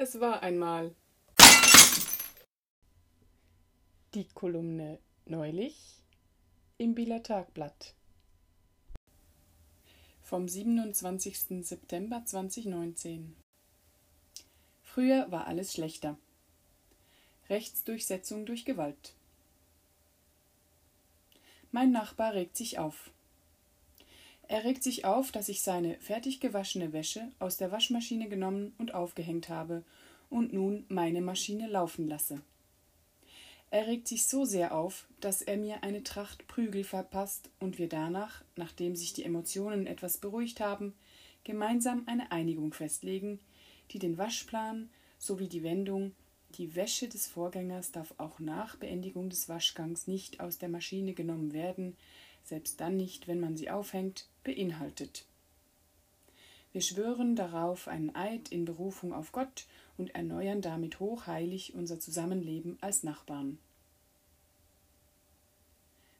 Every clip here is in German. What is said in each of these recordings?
Es war einmal. Die Kolumne neulich im Bieler Tagblatt vom 27. September 2019. Früher war alles schlechter. Rechtsdurchsetzung durch Gewalt. Mein Nachbar regt sich auf. Er regt sich auf, dass ich seine fertig gewaschene Wäsche aus der Waschmaschine genommen und aufgehängt habe und nun meine Maschine laufen lasse. Er regt sich so sehr auf, dass er mir eine Tracht Prügel verpasst und wir danach, nachdem sich die Emotionen etwas beruhigt haben, gemeinsam eine Einigung festlegen, die den Waschplan sowie die Wendung die Wäsche des Vorgängers darf auch nach Beendigung des Waschgangs nicht aus der Maschine genommen werden, selbst dann nicht, wenn man sie aufhängt, beinhaltet. Wir schwören darauf einen Eid in Berufung auf Gott und erneuern damit hochheilig unser Zusammenleben als Nachbarn.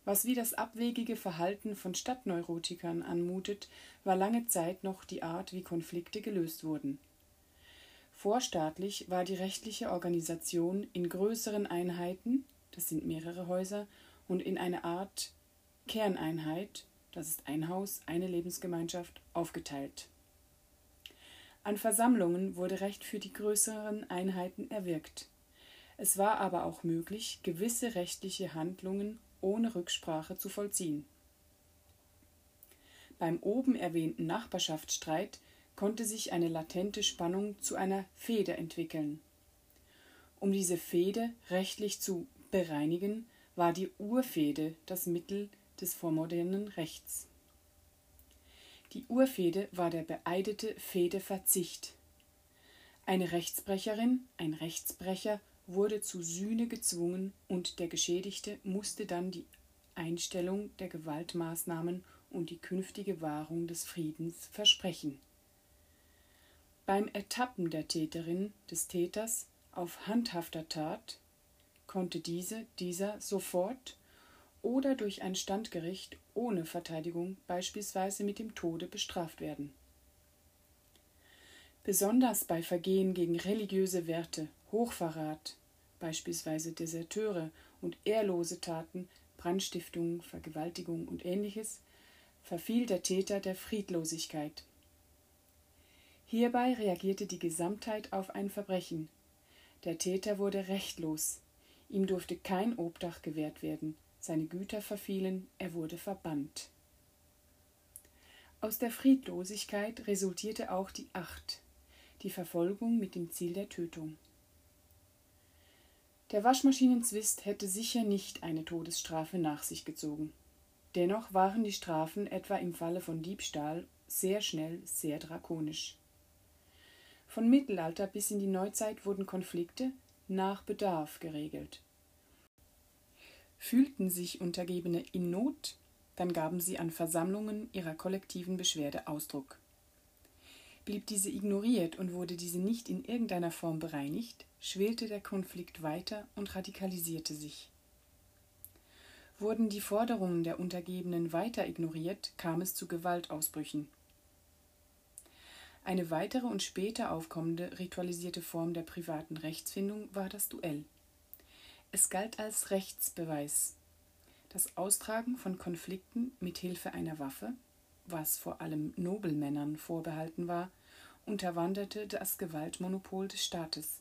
Was wie das abwegige Verhalten von Stadtneurotikern anmutet, war lange Zeit noch die Art, wie Konflikte gelöst wurden. Vorstaatlich war die rechtliche Organisation in größeren Einheiten, das sind mehrere Häuser, und in eine Art Kerneinheit, das ist ein Haus, eine Lebensgemeinschaft, aufgeteilt. An Versammlungen wurde Recht für die größeren Einheiten erwirkt. Es war aber auch möglich, gewisse rechtliche Handlungen ohne Rücksprache zu vollziehen. Beim oben erwähnten Nachbarschaftsstreit konnte sich eine latente Spannung zu einer Fehde entwickeln. Um diese Fehde rechtlich zu bereinigen, war die Urfehde das Mittel des vormodernen Rechts. Die Urfehde war der beeidete Fehdeverzicht. Eine Rechtsbrecherin, ein Rechtsbrecher wurde zu Sühne gezwungen und der Geschädigte musste dann die Einstellung der Gewaltmaßnahmen und die künftige Wahrung des Friedens versprechen. Beim Ertappen der Täterin des Täters auf handhafter Tat konnte diese dieser sofort oder durch ein Standgericht ohne Verteidigung beispielsweise mit dem Tode bestraft werden. Besonders bei Vergehen gegen religiöse Werte, Hochverrat, beispielsweise Deserteure und ehrlose Taten, Brandstiftung, Vergewaltigung und ähnliches, verfiel der Täter der Friedlosigkeit. Hierbei reagierte die Gesamtheit auf ein Verbrechen. Der Täter wurde rechtlos. Ihm durfte kein Obdach gewährt werden, seine Güter verfielen, er wurde verbannt. Aus der Friedlosigkeit resultierte auch die Acht, die Verfolgung mit dem Ziel der Tötung. Der Waschmaschinenzwist hätte sicher nicht eine Todesstrafe nach sich gezogen. Dennoch waren die Strafen etwa im Falle von Diebstahl sehr schnell sehr drakonisch. Von Mittelalter bis in die Neuzeit wurden Konflikte nach Bedarf geregelt. Fühlten sich Untergebene in Not, dann gaben sie an Versammlungen ihrer kollektiven Beschwerde Ausdruck. Blieb diese ignoriert und wurde diese nicht in irgendeiner Form bereinigt, schwelte der Konflikt weiter und radikalisierte sich. Wurden die Forderungen der Untergebenen weiter ignoriert, kam es zu Gewaltausbrüchen. Eine weitere und später aufkommende ritualisierte Form der privaten Rechtsfindung war das Duell. Es galt als Rechtsbeweis. Das Austragen von Konflikten mit Hilfe einer Waffe, was vor allem Nobelmännern vorbehalten war, unterwanderte das Gewaltmonopol des Staates.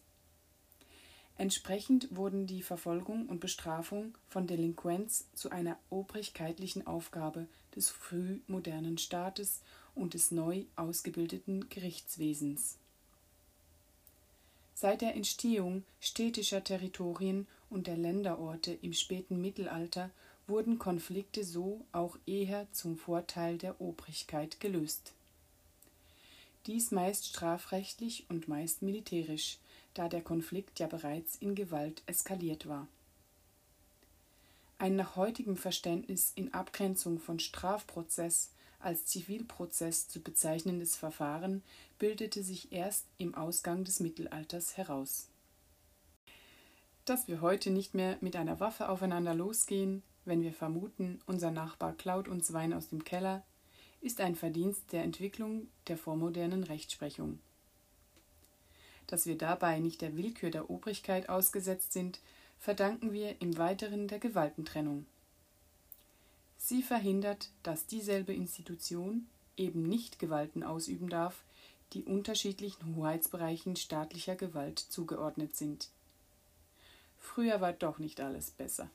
Entsprechend wurden die Verfolgung und Bestrafung von Delinquenz zu einer obrigkeitlichen Aufgabe des frühmodernen Staates und des neu ausgebildeten Gerichtswesens. Seit der Entstehung städtischer Territorien und der Länderorte im späten Mittelalter wurden Konflikte so auch eher zum Vorteil der Obrigkeit gelöst. Dies meist strafrechtlich und meist militärisch, da der Konflikt ja bereits in Gewalt eskaliert war. Ein nach heutigem Verständnis in Abgrenzung von Strafprozess als Zivilprozess zu bezeichnendes Verfahren bildete sich erst im Ausgang des Mittelalters heraus dass wir heute nicht mehr mit einer Waffe aufeinander losgehen, wenn wir vermuten, unser Nachbar klaut uns Wein aus dem Keller, ist ein Verdienst der Entwicklung der vormodernen Rechtsprechung. Dass wir dabei nicht der Willkür der Obrigkeit ausgesetzt sind, verdanken wir im Weiteren der Gewaltentrennung. Sie verhindert, dass dieselbe Institution eben nicht Gewalten ausüben darf, die unterschiedlichen Hoheitsbereichen staatlicher Gewalt zugeordnet sind. Früher war doch nicht alles besser.